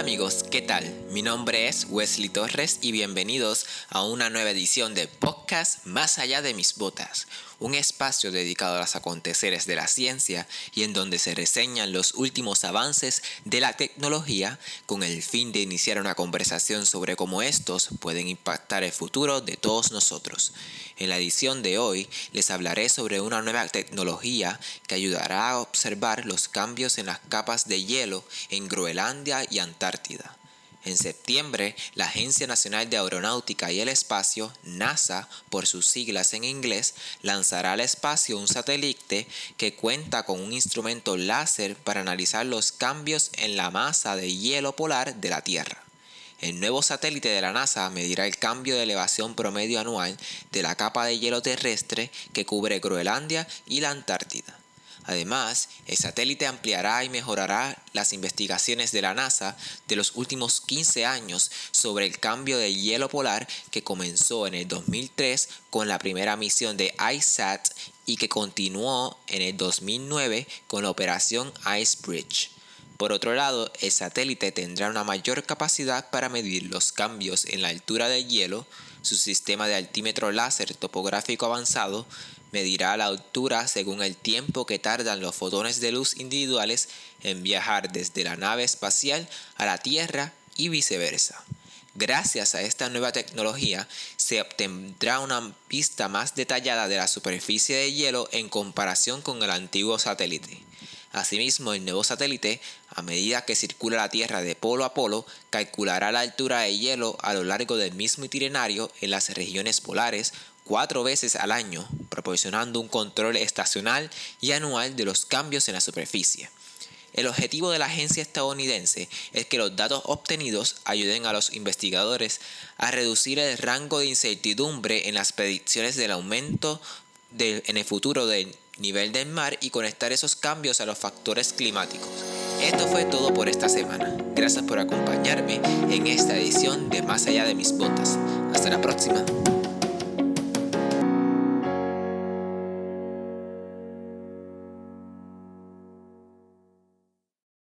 amigos, ¿qué tal? Mi nombre es Wesley Torres y bienvenidos a una nueva edición de Más allá de mis botas, un espacio dedicado a los aconteceres de la ciencia y en donde se reseñan los últimos avances de la tecnología con el fin de iniciar una conversación sobre cómo estos pueden impactar el futuro de todos nosotros. En la edición de hoy les hablaré sobre una nueva tecnología que ayudará a observar los cambios en las capas de hielo en Groenlandia y Antártida. En septiembre, la Agencia Nacional de Aeronáutica y el Espacio, NASA por sus siglas en inglés, lanzará al espacio un satélite que cuenta con un instrumento láser para analizar los cambios en la masa de hielo polar de la Tierra. El nuevo satélite de la NASA medirá el cambio de elevación promedio anual de la capa de hielo terrestre que cubre Groenlandia y la Antártida. Además, el satélite ampliará y mejorará las investigaciones de la NASA de los últimos 15 años sobre el cambio de hielo polar que comenzó en el 2003 con la primera misión de ISAT y que continuó en el 2009 con la operación Icebridge. Por otro lado, el satélite tendrá una mayor capacidad para medir los cambios en la altura del hielo, su sistema de altímetro láser topográfico avanzado medirá la altura según el tiempo que tardan los fotones de luz individuales en viajar desde la nave espacial a la Tierra y viceversa. Gracias a esta nueva tecnología se obtendrá una vista más detallada de la superficie de hielo en comparación con el antiguo satélite. Asimismo, el nuevo satélite, a medida que circula la Tierra de polo a polo, calculará la altura de hielo a lo largo del mismo itinerario en las regiones polares cuatro veces al año, proporcionando un control estacional y anual de los cambios en la superficie. El objetivo de la agencia estadounidense es que los datos obtenidos ayuden a los investigadores a reducir el rango de incertidumbre en las predicciones del aumento en el futuro del nivel del mar y conectar esos cambios a los factores climáticos. Esto fue todo por esta semana. Gracias por acompañarme en esta edición de Más allá de mis botas. Hasta la próxima.